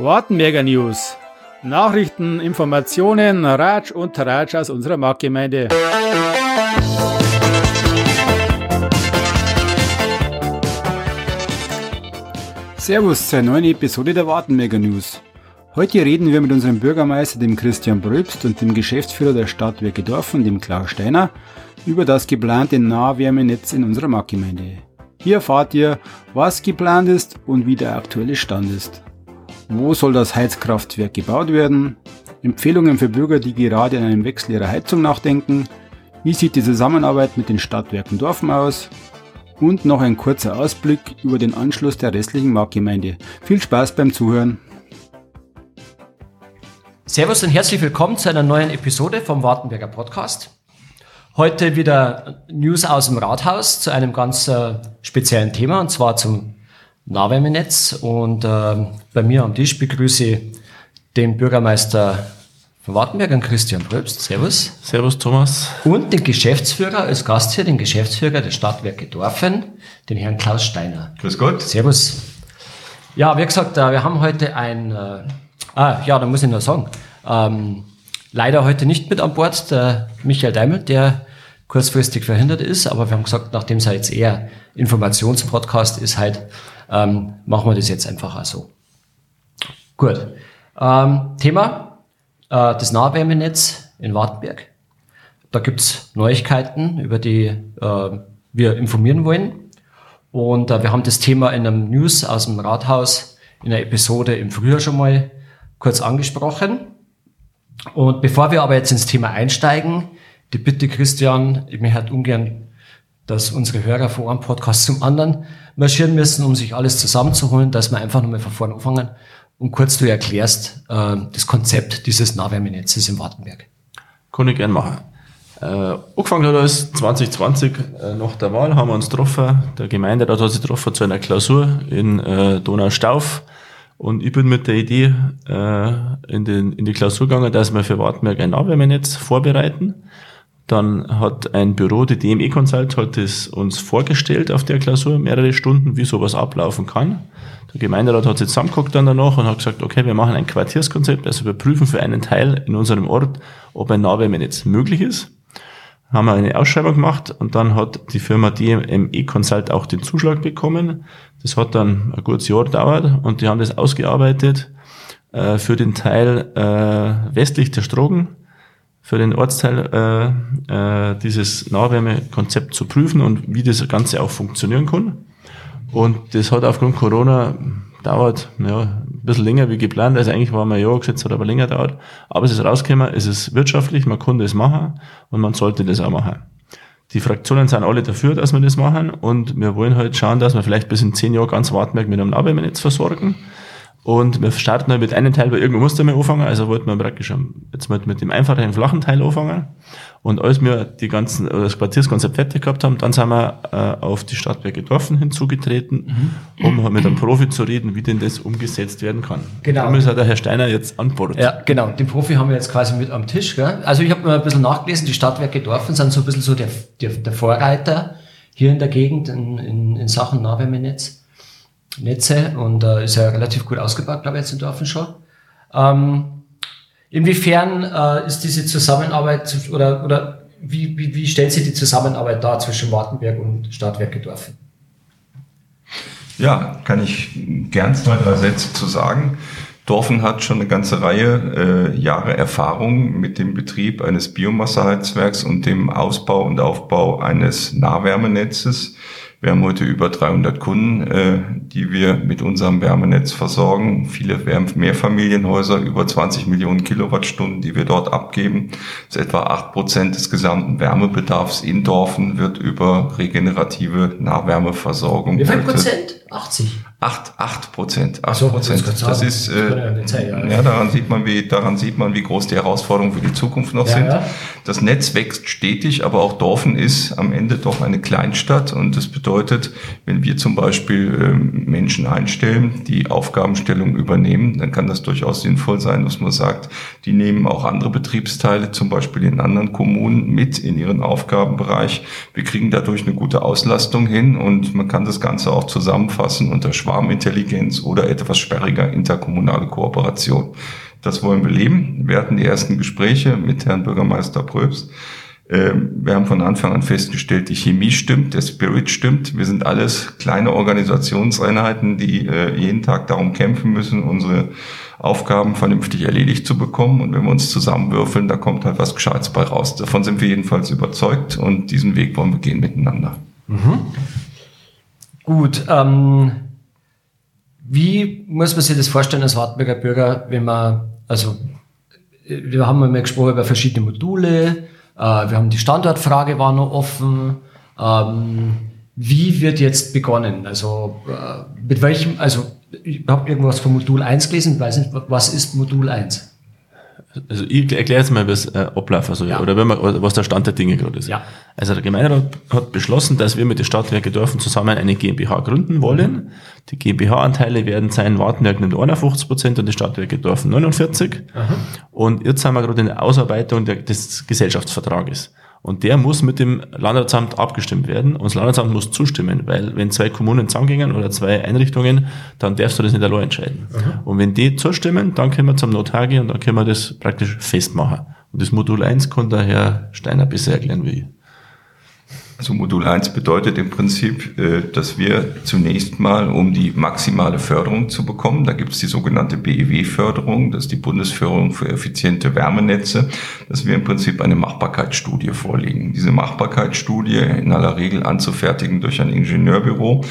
Wartenberger News. Nachrichten, Informationen, Ratsch und Tratsch aus unserer Marktgemeinde. Servus zur neuen Episode der Wartenberger News. Heute reden wir mit unserem Bürgermeister, dem Christian Bröbst und dem Geschäftsführer der Stadtwerke Dorfen, dem Klaus Steiner, über das geplante Nahwärmenetz in unserer Marktgemeinde. Hier erfahrt ihr, was geplant ist und wie der aktuelle Stand ist. Wo soll das Heizkraftwerk gebaut werden? Empfehlungen für Bürger, die gerade an einem Wechsel ihrer Heizung nachdenken. Wie sieht die Zusammenarbeit mit den Stadtwerken Dorfen aus? Und noch ein kurzer Ausblick über den Anschluss der restlichen Marktgemeinde. Viel Spaß beim Zuhören. Servus und herzlich willkommen zu einer neuen Episode vom Wartenberger Podcast. Heute wieder News aus dem Rathaus zu einem ganz äh, speziellen Thema und zwar zum Nahwärmenetz. Und äh, bei mir am Tisch begrüße ich den Bürgermeister von Wartenberg, Christian Pröbst. Servus. Servus, Thomas. Und den Geschäftsführer als Gast hier, den Geschäftsführer der Stadtwerke Dorfen, den Herrn Klaus Steiner. Grüß Gott. Servus. Ja, wie gesagt, äh, wir haben heute ein, äh, ah, ja, da muss ich noch sagen, ähm, leider heute nicht mit an Bord, der Michael Daimel, der kurzfristig verhindert ist, aber wir haben gesagt, nachdem es jetzt eher Informationspodcast ist, halt, ähm, machen wir das jetzt einfach auch so. Gut. Ähm, Thema, äh, das Nahwärmenetz in Wartenberg. Da gibt's Neuigkeiten, über die äh, wir informieren wollen. Und äh, wir haben das Thema in einem News aus dem Rathaus in der Episode im Frühjahr schon mal kurz angesprochen. Und bevor wir aber jetzt ins Thema einsteigen, die Bitte, Christian, ich möchte halt ungern dass unsere Hörer von einem Podcast zum anderen marschieren müssen, um sich alles zusammenzuholen, dass wir einfach nochmal von vorne anfangen und kurz du erklärst äh, das Konzept dieses Nahwärmenetzes in Wartenberg. Kann ich gern machen. Äh, angefangen hat alles 2020 äh, nach der Wahl, haben wir uns getroffen. Der Gemeinderat hat sich getroffen zu einer Klausur in äh, Donaustauf. Und ich bin mit der Idee äh, in, den, in die Klausur gegangen, dass wir für Wartenberg ein Nahwärmenetz vorbereiten. Dann hat ein Büro, die DME Consult, hat es uns vorgestellt auf der Klausur, mehrere Stunden, wie sowas ablaufen kann. Der Gemeinderat hat sich zusammengeguckt dann danach und hat gesagt, okay, wir machen ein Quartierskonzept, also wir prüfen für einen Teil in unserem Ort, ob ein Nahwärmenetz möglich ist. Haben wir eine Ausschreibung gemacht und dann hat die Firma DME Consult auch den Zuschlag bekommen. Das hat dann ein gutes Jahr gedauert und die haben das ausgearbeitet äh, für den Teil äh, westlich der Strogen für den Ortsteil äh, äh, dieses Nahwärmekonzept zu prüfen und wie das Ganze auch funktionieren kann. Und das hat aufgrund Corona dauert ja, ein bisschen länger wie geplant. Also eigentlich war man ja gesetzt, hat aber länger dauert. Aber es ist rausgekommen, es ist wirtschaftlich, man kann das machen und man sollte das auch machen. Die Fraktionen sind alle dafür, dass wir das machen und wir wollen halt schauen, dass wir vielleicht bis in zehn Jahren ganz Wartenberg mit einem Nahwärmenetz versorgen. Und wir starten halt mit einem Teil, weil irgendwo musste man anfangen. Also wollten wir praktisch jetzt mit, mit dem einfachen, flachen Teil anfangen. Und als wir die ganzen, das Quartierskonzept fertig gehabt haben, dann sind wir äh, auf die Stadtwerke Dorfen hinzugetreten, mhm. um halt mit einem Profi zu reden, wie denn das umgesetzt werden kann. Genau. Darum ist halt der Herr Steiner jetzt an Bord. Ja, genau. Den Profi haben wir jetzt quasi mit am Tisch. Gell? Also ich habe mir ein bisschen nachgelesen, die Stadtwerke Dorfen sind so ein bisschen so der, der, der Vorreiter hier in der Gegend in, in, in Sachen Nahwärmenetz. Netze und äh, ist ja relativ gut ausgebaut, glaube ich, jetzt in Dorfen schon. Ähm, inwiefern äh, ist diese Zusammenarbeit oder, oder wie, wie, wie stellt sich die Zusammenarbeit da zwischen Wartenberg und Stadtwerke Dorfen? Ja, kann ich gern zwei, drei Sätze zu sagen. Dorfen hat schon eine ganze Reihe äh, Jahre Erfahrung mit dem Betrieb eines Biomasseheizwerks und dem Ausbau und Aufbau eines Nahwärmenetzes. Wir haben heute über 300 Kunden, äh, die wir mit unserem Wärmenetz versorgen. Viele Mehrfamilienhäuser, über 20 Millionen Kilowattstunden, die wir dort abgeben. Das ist etwa acht Prozent des gesamten Wärmebedarfs in Dorfen wird über regenerative Nahwärmeversorgung. Wie viel Prozent? 80? 8, 8 Prozent. 8 so, Prozent. Das ist, äh, ja, daran sieht man, wie, daran sieht man, wie groß die Herausforderungen für die Zukunft noch ja, sind. Ja. Das Netz wächst stetig, aber auch Dorfen ist am Ende doch eine Kleinstadt und das bedeutet, wenn wir zum Beispiel ähm, Menschen einstellen, die Aufgabenstellung übernehmen, dann kann das durchaus sinnvoll sein, dass man sagt, die nehmen auch andere Betriebsteile, zum Beispiel in anderen Kommunen, mit in ihren Aufgabenbereich. Wir kriegen dadurch eine gute Auslastung hin und man kann das Ganze auch zusammenfassen unter Schwarmintelligenz oder etwas sperriger interkommunale Kooperation. Das wollen wir leben. Wir hatten die ersten Gespräche mit Herrn Bürgermeister Pröbst. Ähm, wir haben von Anfang an festgestellt, die Chemie stimmt, der Spirit stimmt. Wir sind alles kleine Organisationseinheiten, die äh, jeden Tag darum kämpfen müssen, unsere Aufgaben vernünftig erledigt zu bekommen. Und wenn wir uns zusammenwürfeln, da kommt halt was Gescheites bei raus. Davon sind wir jedenfalls überzeugt und diesen Weg wollen wir gehen miteinander. Mhm. Gut. Ähm, wie muss man sich das vorstellen als Wartberger Bürger, wenn man, also wir haben mal gesprochen über verschiedene Module, äh, wir haben die Standortfrage war noch offen. Ähm, wie wird jetzt begonnen? Also äh, mit welchem, also ich habe irgendwas von Modul 1 gelesen, weiß nicht, was ist Modul 1? Also ich erkläre jetzt mal, es äh, abläuft, also, ja. oder wenn man, was der Stand der Dinge gerade ist. Ja. Also der Gemeinderat hat beschlossen, dass wir mit den Stadtwerke Dörfen zusammen eine GmbH gründen wollen. Mhm. Die GmbH-Anteile werden sein, Wartenwerk nimmt 51 Prozent und die Stadtwerke Dörfen 49. Mhm. Und jetzt sind wir gerade in der Ausarbeitung der, des Gesellschaftsvertrages. Und der muss mit dem Landratsamt abgestimmt werden. Und das Landratsamt muss zustimmen, weil wenn zwei Kommunen zusammengehen oder zwei Einrichtungen, dann darfst du das nicht allein entscheiden. Mhm. Und wenn die zustimmen, dann können wir zum Notar gehen und dann können wir das praktisch festmachen. Und das Modul 1 kann der Herr Steiner besser erklären wie ich. Also Modul 1 bedeutet im Prinzip, äh, dass wir zunächst mal, um die maximale Förderung zu bekommen, da gibt es die sogenannte BEW-Förderung, das ist die Bundesförderung für effiziente Wärmenetze, dass wir im Prinzip eine Machbarkeitsstudie vorlegen. Diese Machbarkeitsstudie in aller Regel anzufertigen durch ein Ingenieurbüro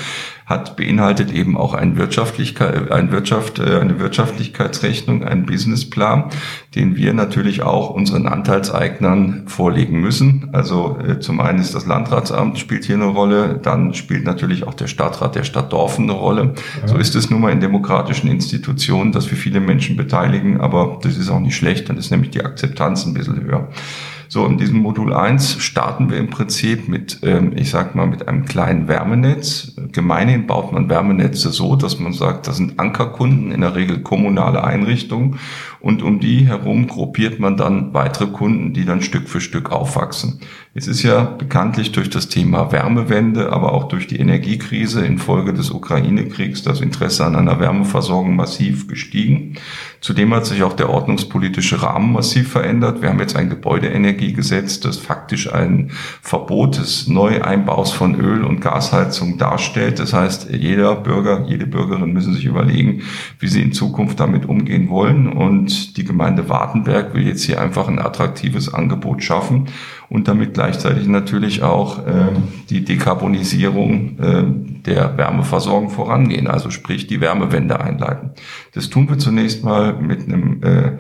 hat beinhaltet eben auch ein Wirtschaftlichkeit, ein Wirtschaft, äh, eine Wirtschaftlichkeitsrechnung, einen Businessplan, den wir natürlich auch unseren Anteilseignern vorlegen müssen. Also äh, zum einen ist das Landratsamt spielt hier eine Rolle, dann spielt natürlich auch der Stadtrat der Stadt Dorfen eine Rolle. Ja. So ist es nun mal in demokratischen Institutionen, dass wir viele Menschen beteiligen, aber das ist auch nicht schlecht, dann ist nämlich die Akzeptanz ein bisschen höher. So, in diesem Modul 1 starten wir im Prinzip mit, ähm, ich sag mal, mit einem kleinen Wärmenetz. Gemeinhin baut man Wärmenetze so, dass man sagt, das sind Ankerkunden, in der Regel kommunale Einrichtungen. Und um die herum gruppiert man dann weitere Kunden, die dann Stück für Stück aufwachsen. Es ist ja bekanntlich durch das Thema Wärmewende, aber auch durch die Energiekrise infolge des Ukraine-Kriegs das Interesse an einer Wärmeversorgung massiv gestiegen. Zudem hat sich auch der ordnungspolitische Rahmen massiv verändert. Wir haben jetzt ein Gebäudeenergiegesetz, das faktisch ein Verbot des Neueinbaus von Öl- und Gasheizung darstellt. Das heißt, jeder Bürger, jede Bürgerin müssen sich überlegen, wie sie in Zukunft damit umgehen wollen. Und die Gemeinde Wartenberg will jetzt hier einfach ein attraktives Angebot schaffen und damit gleichzeitig natürlich auch äh, die Dekarbonisierung äh, der Wärmeversorgung vorangehen, also sprich die Wärmewende einleiten. Das tun wir zunächst mal mit einem äh,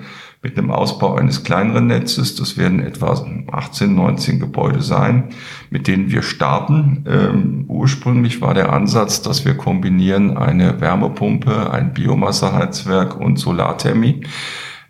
mit einem Ausbau eines kleineren Netzes. Das werden etwa 18, 19 Gebäude sein, mit denen wir starten. Ähm, ursprünglich war der Ansatz, dass wir kombinieren eine Wärmepumpe, ein Biomasseheizwerk und Solarthermie.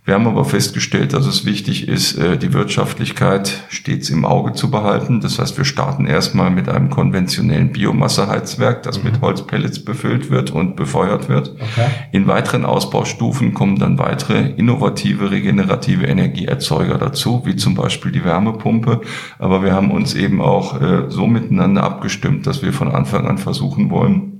Wir haben aber festgestellt, dass es wichtig ist, äh, die Wirtschaftlichkeit stets im Auge zu behalten. Das heißt, wir starten erstmal mit einem konventionellen Biomasseheizwerk, das mhm. mit Holzpellets befüllt wird und befeuert wird. Okay. In weiteren Ausbaustufen kommen dann weitere innovative, regenerative Energieerzeuger dazu, wie zum Beispiel die Wärmepumpe. Aber wir haben uns eben auch äh, so miteinander abgestimmt, dass wir von Anfang an versuchen wollen,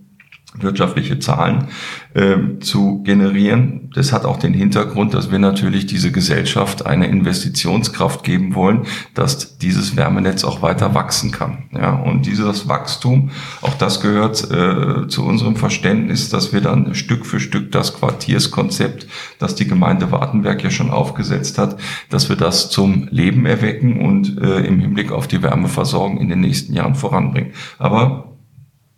wirtschaftliche Zahlen äh, zu generieren. Das hat auch den Hintergrund, dass wir natürlich diese Gesellschaft eine Investitionskraft geben wollen, dass dieses Wärmenetz auch weiter wachsen kann. Ja, und dieses Wachstum, auch das gehört äh, zu unserem Verständnis, dass wir dann Stück für Stück das Quartierskonzept, das die Gemeinde Wartenberg ja schon aufgesetzt hat, dass wir das zum Leben erwecken und äh, im Hinblick auf die Wärmeversorgung in den nächsten Jahren voranbringen. Aber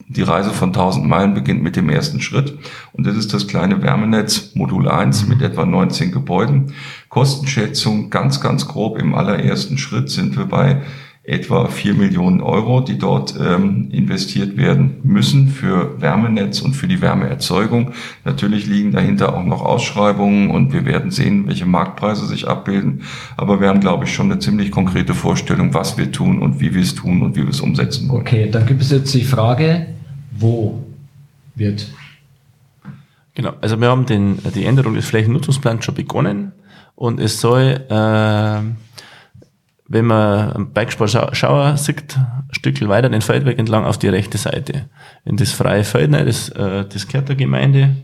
die Reise von 1000 Meilen beginnt mit dem ersten Schritt. Und das ist das kleine Wärmenetz Modul 1 mit etwa 19 Gebäuden. Kostenschätzung ganz, ganz grob im allerersten Schritt sind wir bei etwa 4 Millionen Euro, die dort ähm, investiert werden müssen für Wärmenetz und für die Wärmeerzeugung. Natürlich liegen dahinter auch noch Ausschreibungen und wir werden sehen, welche Marktpreise sich abbilden. Aber wir haben, glaube ich, schon eine ziemlich konkrete Vorstellung, was wir tun und wie wir es tun und wie wir es umsetzen wollen. Okay, dann gibt es jetzt die Frage, wo wird. Genau, also wir haben den, die Änderung des Flächennutzungsplans schon begonnen und es soll, äh, wenn man am Bikesport Schauer sieht, Stückel weiter den Feldweg entlang auf die rechte Seite. In das freie Feld, ne, das, äh, das gehört der Gemeinde.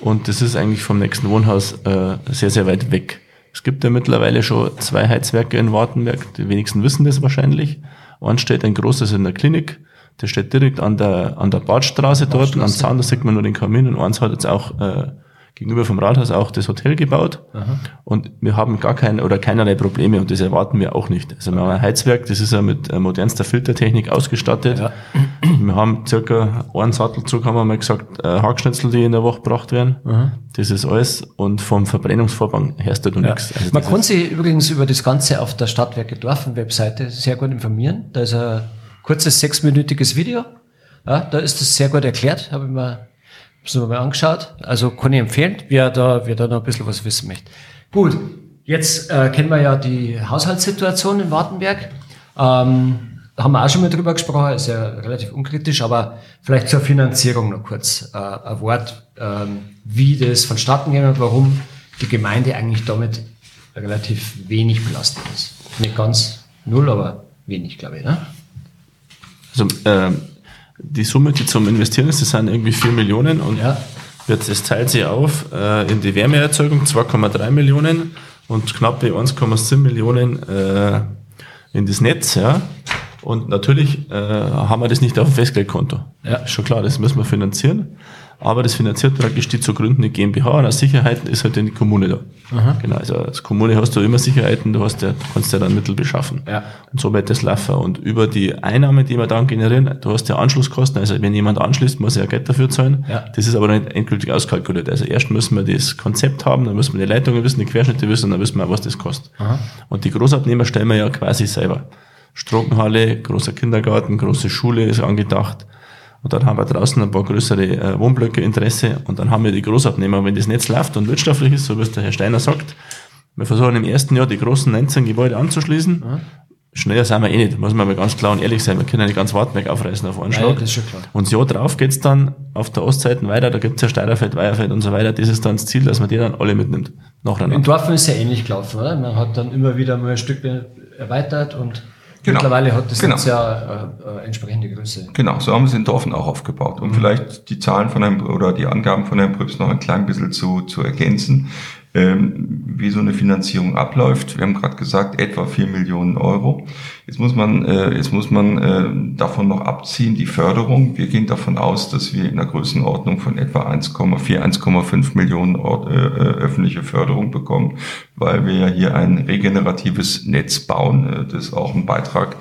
Und das ist eigentlich vom nächsten Wohnhaus äh, sehr, sehr weit weg. Es gibt ja mittlerweile schon zwei Heizwerke in Wartenberg. Die wenigsten wissen das wahrscheinlich. Eins steht ein großes in der Klinik. Der steht direkt an der, an der Badstraße dort. Am Zaun, da sieht man nur den Kamin. Und eins hat jetzt auch äh, gegenüber vom Rathaus auch das Hotel gebaut. Aha. Und wir haben gar keine oder keinerlei Probleme und das erwarten wir auch nicht. Also wir haben ein Heizwerk, das ist ja mit äh, modernster Filtertechnik ausgestattet. Ja. Wir haben circa einen Sattelzug, haben wir mal gesagt, äh, Hackschnitzel, die in der Woche gebracht werden. Das ist alles. Und vom Verbrennungsvorgang herrscht da Ja. nichts. Also Man kann sich übrigens über das Ganze auf der Stadtwerke Dorfen Webseite sehr gut informieren. Da ist ein kurzes sechsminütiges Video. Ja, da ist das sehr gut erklärt, habe ich mir, hab's mir mal angeschaut. Also kann ich empfehlen, wer da, wer da noch ein bisschen was wissen möchte. Gut, jetzt äh, kennen wir ja die Haushaltssituation in Wartenberg. Ähm, da haben wir auch schon mal drüber gesprochen, ist ja relativ unkritisch, aber vielleicht zur Finanzierung noch kurz äh, ein Wort, ähm, wie das vonstatten geht und warum die Gemeinde eigentlich damit relativ wenig belastet ist. Nicht ganz null, aber wenig, glaube ich. Ne? Also, ähm, die Summe, die zum Investieren ist, das sind irgendwie 4 Millionen und Ja. wird, das teilt sich auf äh, in die Wärmeerzeugung 2,3 Millionen und knappe 1,7 Millionen äh, in das Netz. Ja. Und natürlich äh, haben wir das nicht auf dem Festgeldkonto. Ja. Ist schon klar, das müssen wir finanzieren. Aber das finanziert praktisch die zu gründende GmbH und als Sicherheiten ist halt die Kommune da. Genau, also als Kommune hast du immer Sicherheiten, du hast ja, kannst ja dann Mittel beschaffen. Ja. Und so wird das laufen. Und über die Einnahmen, die wir dann generieren, du hast ja Anschlusskosten, also wenn jemand anschließt, muss er ja Geld dafür zahlen. Ja. Das ist aber nicht endgültig auskalkuliert. Also erst müssen wir das Konzept haben, dann müssen wir die Leitungen wissen, die Querschnitte wissen, und dann wissen wir, was das kostet. Und die Großabnehmer stellen wir ja quasi selber. Stroppenhalle, großer Kindergarten, große Schule ist angedacht. Und dann haben wir draußen ein paar größere äh, Wohnblöcke Interesse und dann haben wir die Großabnehmer. Wenn das Netz läuft und wirtschaftlich ist, so wie es der Herr Steiner sagt, wir versuchen im ersten Jahr die großen 19 Gebäude anzuschließen. Schneller sind wir eh nicht, muss man mal ganz klar und ehrlich sein. Wir können ja nicht ganz Wartenberg aufreißen auf einen Schlag. das ist schon klar. Und das Jahr drauf geht's dann auf der Ostseite weiter, da gibt's ja Steirerfeld, Weierfeld und so weiter. Das ist dann das Ziel, dass man die dann alle mitnimmt. In Nacheinander. Dorfen ist ja ähnlich gelaufen, oder? Man hat dann immer wieder mal ein Stück erweitert und Genau. mittlerweile hat das Genau. Ja äh, äh, entsprechende Größe. Genau, so haben wir es in Dorfen auch aufgebaut. Um vielleicht die Zahlen von Herrn oder die Angaben von Herrn Prüps noch ein klein bisschen zu, zu ergänzen, wie so eine Finanzierung abläuft. Wir haben gerade gesagt, etwa 4 Millionen Euro. Jetzt muss man, äh, jetzt muss man äh, davon noch abziehen, die Förderung. Wir gehen davon aus, dass wir in der Größenordnung von etwa 1,4, 1,5 Millionen äh, äh, öffentliche Förderung bekommen, weil wir ja hier ein regeneratives Netz bauen, äh, das auch einen Beitrag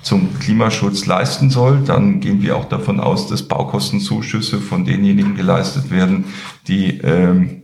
zum Klimaschutz leisten soll. Dann gehen wir auch davon aus, dass Baukostenzuschüsse von denjenigen geleistet werden, die ähm,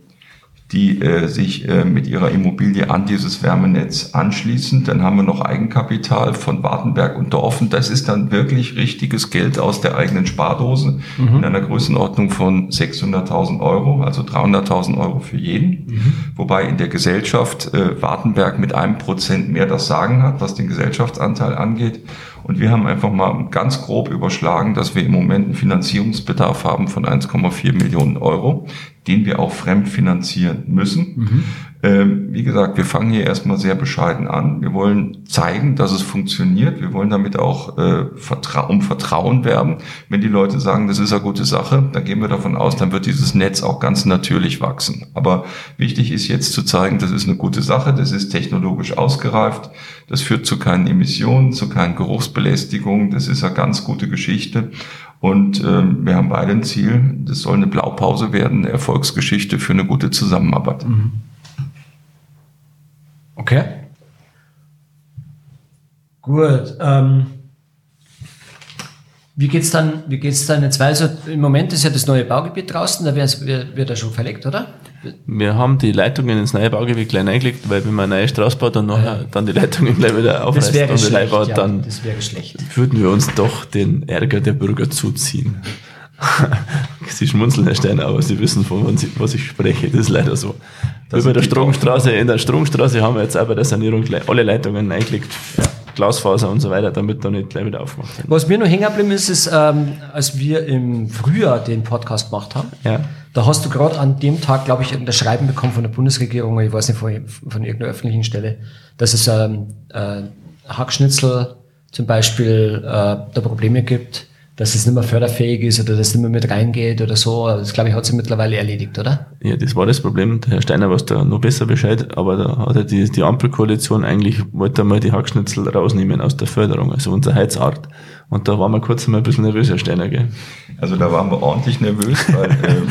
die äh, sich äh, mit ihrer Immobilie an dieses Wärmenetz anschließen. Dann haben wir noch Eigenkapital von Wartenberg und Dorfen. Das ist dann wirklich richtiges Geld aus der eigenen Spardose in einer Größenordnung von 600.000 Euro, also 300.000 Euro für jeden. Wobei in der Gesellschaft äh, Wartenberg mit einem Prozent mehr das Sagen hat, was den Gesellschaftsanteil angeht. Und wir haben einfach mal ganz grob überschlagen, dass wir im Moment einen Finanzierungsbedarf haben von 1,4 Millionen Euro, den wir auch fremd finanzieren müssen. Ähm, wie gesagt, wir fangen hier erstmal sehr bescheiden an. Wir wollen zeigen, dass es funktioniert. Wir wollen damit auch äh, Vertra um Vertrauen werben. Wenn die Leute sagen, das ist eine gute Sache, dann gehen wir davon aus, dann wird dieses Netz auch ganz natürlich wachsen. Aber wichtig ist jetzt zu zeigen, das ist eine gute Sache, das ist technologisch ausgereift, das führt zu keinen Emissionen, zu keinen Geruchsbelästigungen, das ist eine ganz gute Geschichte. Und ähm, wir haben beide ein Ziel, das soll eine Blaupause werden, eine Erfolgsgeschichte für eine gute Zusammenarbeit. Okay. Gut. Ähm, wie geht's dann, dann jetzt weiter? Im Moment ist ja das neue Baugebiet draußen, da wird, wird er schon verlegt, oder? Wir haben die Leitungen ins neue Baugebiet klein eingelegt, weil wenn man eine neue Straße baut und nachher dann die Leitungen gleich wieder aufreißt und neu baut, ja, dann das wäre schlecht. würden wir uns doch den Ärger der Bürger zuziehen. Sie schmunzeln, Herr Steiner, aber Sie wissen, von was ich, spreche. Das ist leider so. Das Über der Stromstraße, in der Stromstraße haben wir jetzt auch bei der Sanierung gleich alle Leitungen eingelegt, Glasfaser und so weiter, damit da nicht gleich wieder aufgemacht wird. Was mir noch hängen geblieben ist, ist, ähm, als wir im Frühjahr den Podcast gemacht haben, Ja. Da hast du gerade an dem Tag, glaube ich, ein Schreiben bekommen von der Bundesregierung, ich weiß nicht, von, von irgendeiner öffentlichen Stelle, dass es ähm, äh, Hackschnitzel zum Beispiel äh, da Probleme gibt, dass es nicht mehr förderfähig ist oder dass es nicht mehr mit reingeht oder so. Das glaube ich hat sich mittlerweile erledigt, oder? Ja, das war das Problem. Der Herr Steiner weiß da noch besser Bescheid, aber da hat er die, die Ampelkoalition eigentlich, wollte er mal die Hackschnitzel rausnehmen aus der Förderung, also unsere Heizart. Und da waren wir kurz mal ein bisschen nervös, Herr Steiner, gell? Also da waren wir ordentlich nervös, weil ähm,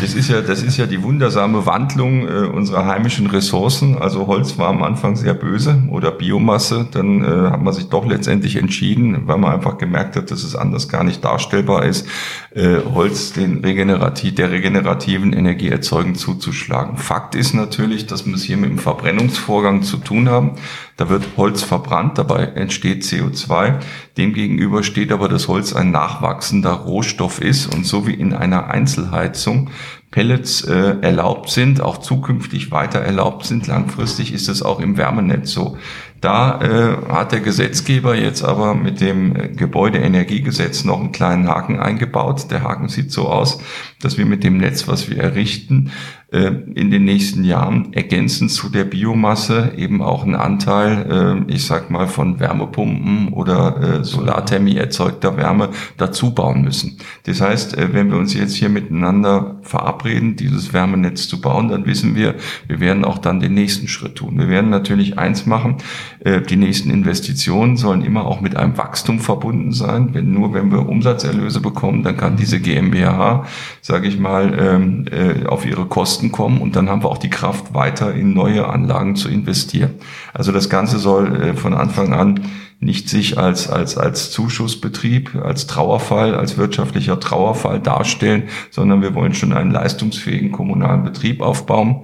das, ist ja, das ist ja die wundersame Wandlung äh, unserer heimischen Ressourcen. Also Holz war am Anfang sehr böse oder Biomasse. Dann äh, hat man sich doch letztendlich entschieden, weil man einfach gemerkt hat, dass es anders gar nicht darstellbar ist, äh, Holz den regenerativ, der regenerativen Energieerzeugung zuzuschlagen. Fakt ist natürlich, dass wir es hier mit dem Verbrennungsvorgang zu tun haben. Da wird Holz verbrannt, dabei entsteht CO2. Demgegenüber steht aber, dass Holz ein nachwachsender Rohstoff ist und so wie in einer Einzelheizung Pellets äh, erlaubt sind, auch zukünftig weiter erlaubt sind. Langfristig ist es auch im Wärmenetz so. Da äh, hat der Gesetzgeber jetzt aber mit dem äh, Gebäudeenergiegesetz noch einen kleinen Haken eingebaut. Der Haken sieht so aus, dass wir mit dem Netz, was wir errichten, in den nächsten Jahren ergänzend zu der Biomasse eben auch einen Anteil, äh, ich sag mal, von Wärmepumpen oder äh, Solarthermie erzeugter Wärme dazu bauen müssen. Das heißt, äh, wenn wir uns jetzt hier miteinander verabreden, dieses Wärmenetz zu bauen, dann wissen wir, wir werden auch dann den nächsten Schritt tun. Wir werden natürlich eins machen, äh, die nächsten Investitionen sollen immer auch mit einem Wachstum verbunden sein. Wenn nur wenn wir Umsatzerlöse bekommen, dann kann diese GmbH, sage ich mal, ähm, äh, auf ihre Kosten kommen und dann haben wir auch die Kraft, weiter in neue Anlagen zu investieren. Also das Ganze soll äh, von Anfang an nicht sich als, als, als Zuschussbetrieb, als Trauerfall, als wirtschaftlicher Trauerfall darstellen, sondern wir wollen schon einen leistungsfähigen kommunalen Betrieb aufbauen,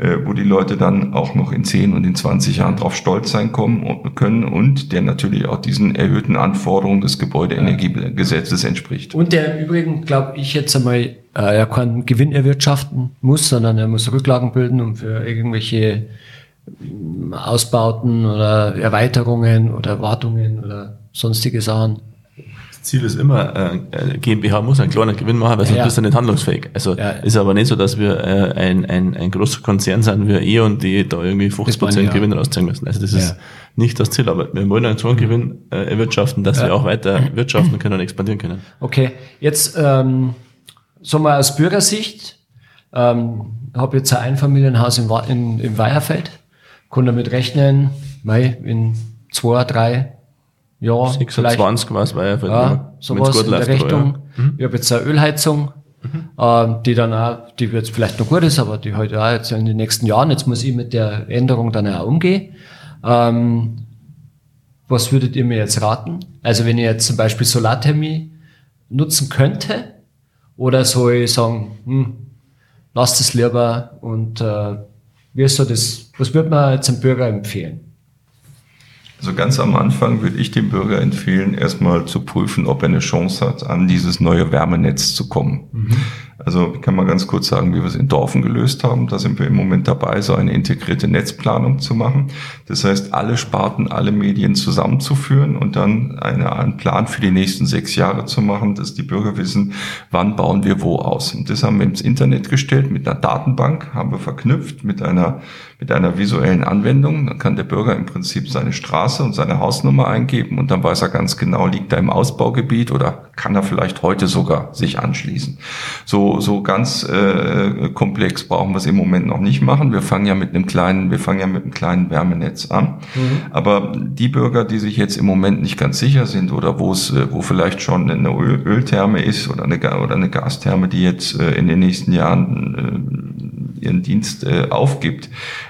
ja. äh, wo die Leute dann auch noch in 10 und in 20 Jahren drauf stolz sein kommen und können und der natürlich auch diesen erhöhten Anforderungen des Gebäudeenergiegesetzes entspricht. Und der im Übrigen, glaube ich, jetzt einmal er keinen Gewinn erwirtschaften muss, sondern er muss Rücklagen bilden, um für irgendwelche Ausbauten oder Erweiterungen oder Wartungen oder sonstige Sachen. Das Ziel ist immer, äh, GmbH muss einen kleinen Gewinn machen, weil sonst ja. bist du nicht handlungsfähig. Also ja. ist aber nicht so, dass wir äh, ein, ein, ein großer Konzern sind, wie E und die da irgendwie 50 Prozent ja. Gewinn rausziehen müssen. Also das ist nicht das Ziel, aber wir wollen einen so einen Gewinn äh, erwirtschaften, dass wir auch weiter wirtschaften können und expandieren können. Okay, jetzt ähm, so mal aus Bürgersicht, ähm, habe jetzt ein Einfamilienhaus in, in, im Weiherfeld kann damit rechnen, mei, in zwei, drei Jahren. 26 was war ja, ja sowas in der Richtung. Ja. Mhm. Ich habe jetzt eine Ölheizung, mhm. äh, die dann auch, die jetzt vielleicht noch gut ist, aber die halt auch jetzt in den nächsten Jahren, jetzt muss ich mit der Änderung dann auch umgehen. Ähm, was würdet ihr mir jetzt raten? Also wenn ich jetzt zum Beispiel Solarthermie nutzen könnte, oder soll ich sagen, hm, lasst es lieber und äh, wie ist so das, was würde man jetzt dem Bürger empfehlen? Also ganz am Anfang würde ich dem Bürger empfehlen, erstmal zu prüfen, ob er eine Chance hat, an dieses neue Wärmenetz zu kommen. Mhm. Also ich kann mal ganz kurz sagen, wie wir es in Dorfen gelöst haben. Da sind wir im Moment dabei, so eine integrierte Netzplanung zu machen. Das heißt, alle Sparten, alle Medien zusammenzuführen und dann eine, einen Plan für die nächsten sechs Jahre zu machen, dass die Bürger wissen, wann bauen wir wo aus. Und das haben wir ins Internet gestellt mit einer Datenbank, haben wir verknüpft mit einer, mit einer visuellen Anwendung. Dann kann der Bürger im Prinzip seine Straße und seine Hausnummer eingeben und dann weiß er ganz genau, liegt er im Ausbaugebiet oder kann er vielleicht heute sogar sich anschließen. So so, ganz äh, komplex brauchen wir es im Moment noch nicht machen. Wir fangen ja mit einem kleinen, wir fangen ja mit einem kleinen Wärmenetz an. Mhm. Aber die Bürger, die sich jetzt im Moment nicht ganz sicher sind oder wo es, äh, wo vielleicht schon eine Öl Öltherme ist oder eine, oder eine Gastherme, die jetzt äh, in den nächsten Jahren äh, ihren Dienst äh, aufgibt,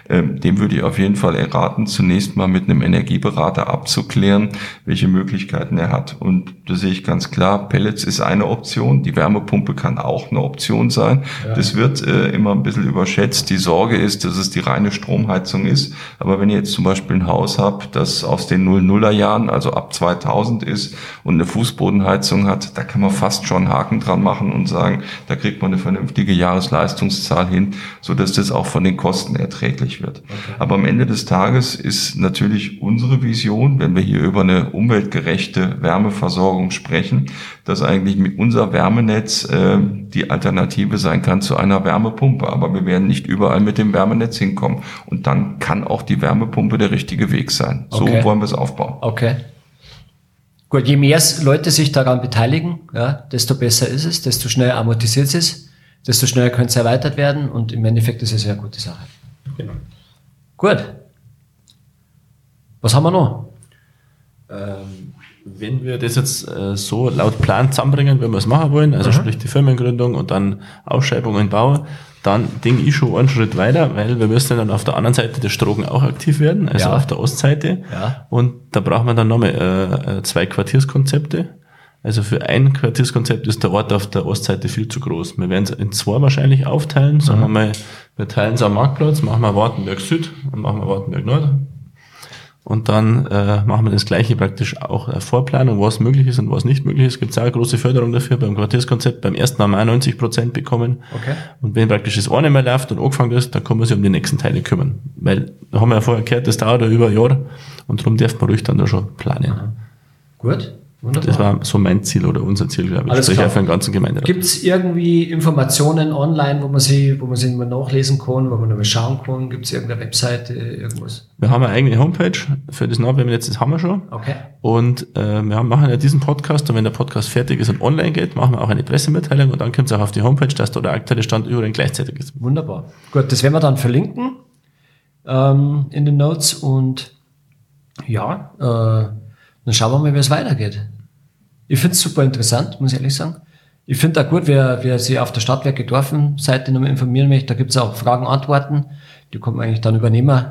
ähm, dem würde ich auf jeden Fall erraten, zunächst mal mit einem Energieberater abzuklären, welche Möglichkeiten er hat. Und da sehe ich ganz klar, Pellets ist eine Option, die Wärmepumpe kann auch eine Option sein. Ja. Das wird äh, immer ein bisschen überschätzt. Die Sorge ist, dass es die reine Stromheizung ist. Aber wenn ihr jetzt zum Beispiel ein Haus habt, das aus den 00er Jahren, also ab 2000 ist und eine Fußbodenheizung hat, da kann man fast schon Haken dran machen und sagen, da kriegt man eine vernünftige Jahresleistungszahl hin, so dass das auch von den Kosten erträglich wird. Okay. Aber am Ende des Tages ist natürlich unsere Vision, wenn wir hier über eine umweltgerechte Wärmeversorgung sprechen, dass eigentlich mit unser Wärmenetz äh, die Alternative sein kann zu einer Wärmepumpe. Aber wir werden nicht überall mit dem Wärmenetz hinkommen. Und dann kann auch die Wärmepumpe der richtige Weg sein. So okay. wollen wir es aufbauen. Okay. Gut, je mehr Leute sich daran beteiligen, ja, desto besser ist es, desto schneller amortisiert es, desto schneller könnte es erweitert werden und im Endeffekt ist es eine gute Sache. Genau. Gut. Was haben wir noch? Ähm, wenn wir das jetzt äh, so laut Plan zusammenbringen, wenn wir es machen wollen, also mhm. sprich die Firmengründung und dann Ausschreibung und Bau, dann denke ich schon einen Schritt weiter, weil wir müssen dann auf der anderen Seite der Strogen auch aktiv werden, also ja. auf der Ostseite. Ja. Und da braucht man dann nochmal äh, äh, zwei Quartierskonzepte. Also für ein Quartierskonzept ist der Ort auf der Ostseite viel zu groß. Wir werden es in zwei wahrscheinlich aufteilen. Sagen mhm. wir mal, wir teilen es am Marktplatz, machen wir Wartenberg Süd und machen wir Wartenberg Nord. Und dann äh, machen wir das gleiche praktisch auch äh, Vorplanung, was möglich ist und was nicht möglich ist. Gibt es auch eine große Förderung dafür beim Quartierskonzept. Beim ersten haben wir auch 90 Prozent bekommen. Okay. Und wenn praktisch das eine mehr läuft und angefangen ist, dann kann man sich um die nächsten Teile kümmern. Weil, da haben wir ja vorher gehört, das dauert ja über ein Jahr und darum darf man ruhig dann da schon planen. Aha. Gut. Wunderbar. Das war so mein Ziel oder unser Ziel, glaube ich. Alles klar. für den ganzen Gemeinderat. Gibt es irgendwie Informationen online, wo man sie, wo man sie mal nachlesen kann, wo man mal schauen kann? Gibt es irgendeine Webseite, irgendwas? Wir haben eine eigene Homepage für das Nachwärmen jetzt, das haben wir schon. Okay. Und äh, wir machen ja diesen Podcast und wenn der Podcast fertig ist und online geht, machen wir auch eine Pressemitteilung und dann kommt es auch auf die Homepage, dass da der aktuelle Stand überall gleichzeitig ist. Wunderbar. Gut, das werden wir dann verlinken ähm, in den Notes und ja, äh, dann schauen wir mal, wie es weitergeht. Ich finde es super interessant, muss ich ehrlich sagen. Ich finde auch gut, wer, wer sich auf der Stadtwerke Dorfen-Seite nochmal informieren möchte, da gibt es auch Fragen, Antworten, die kann man eigentlich dann übernehmen.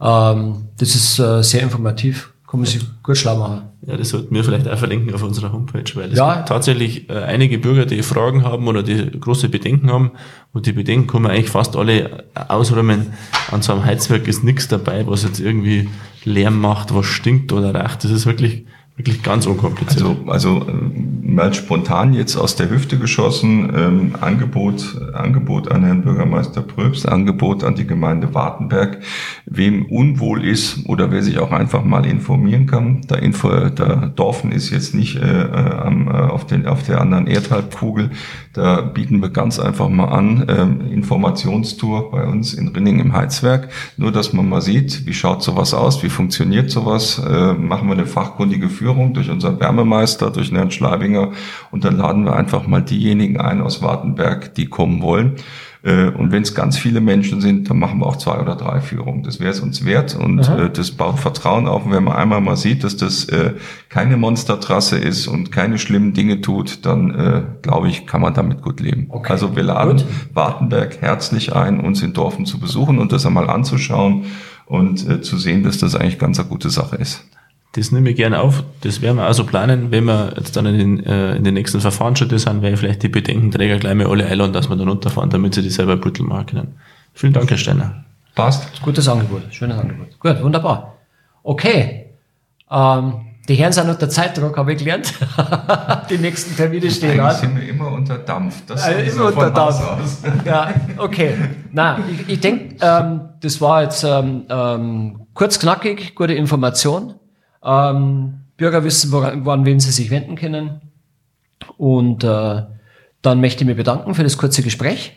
Ähm, das ist äh, sehr informativ, kann man sich gut schlau machen. Ja, das sollten wir vielleicht auch verlinken auf unserer Homepage, weil es ja. gibt tatsächlich äh, einige Bürger, die Fragen haben oder die große Bedenken haben. Und die Bedenken kann man eigentlich fast alle ausräumen. An so einem Heizwerk ist nichts dabei, was jetzt irgendwie Lärm macht, was stinkt oder raucht. Das ist wirklich wirklich ganz unkompliziert. Also, also mal spontan jetzt aus der Hüfte geschossen, ähm, Angebot, Angebot an Herrn Bürgermeister Pröbst, Angebot an die Gemeinde Wartenberg, wem unwohl ist oder wer sich auch einfach mal informieren kann. Da, Info, da Dorfen ist jetzt nicht äh, äh am, äh, auf, den, auf der anderen Erdhalbkugel. Da bieten wir ganz einfach mal an, äh, Informationstour bei uns in Rinning im Heizwerk. Nur, dass man mal sieht, wie schaut sowas aus, wie funktioniert sowas, äh, machen wir eine fachkundige Führung Führung durch unseren Wärmemeister, durch Herrn Schleibinger. Und dann laden wir einfach mal diejenigen ein aus Wartenberg, die kommen wollen. Äh, und wenn es ganz viele Menschen sind, dann machen wir auch zwei oder drei Führungen. Das wäre es uns wert und Aha. Äh, das baut Vertrauen auf. Und wenn man einmal mal sieht, dass das äh, keine Monstertrasse ist und keine schlimmen Dinge tut, dann glaube ich, kann man damit gut leben. Okay. Also wir laden gut. Wartenberg herzlich ein, uns in Dorfen zu besuchen und das einmal anzuschauen und zu sehen, dass das eigentlich ganz eine gute Sache ist. Das nehme ich gerne auf. Das werden wir also planen, wenn wir jetzt dann in den, äh, in den nächsten Verfahrensschritte sind, werde ich vielleicht die Bedenkenträger gleich mal alle einladen, dass wir dann runterfahren, damit sie die selber Büttel machen können. Vielen Dank, Herr Steiner. Passt. Gutes Angebot, schönes Angebot. Gut, wunderbar. Okay. Ähm, die Herren sind unter Zeitdruck, habe ich gelernt. die nächsten Termine stehen an. sind wir immer unter Dampf. Das äh, immer unter Dampf. ja, okay. Na, ich, ich denke, ähm, das war jetzt ähm, ähm, kurz knackig, gute Information. Ähm, Bürger wissen, woran, woran wen sie sich wenden können. Und äh, dann möchte ich mich bedanken für das kurze Gespräch.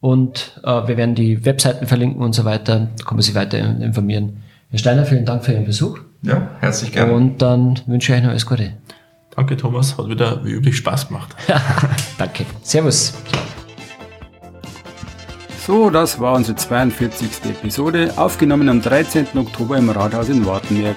Und äh, wir werden die Webseiten verlinken und so weiter. Da kann man sich weiter informieren. Herr Steiner, vielen Dank für Ihren Besuch. Ja, herzlich gerne. Und dann wünsche ich euch noch alles Gute. Danke, Thomas. Hat wieder wie üblich Spaß gemacht. Danke. Servus. So, das war unsere 42. Episode, aufgenommen am 13. Oktober im Rathaus in Wartenberg.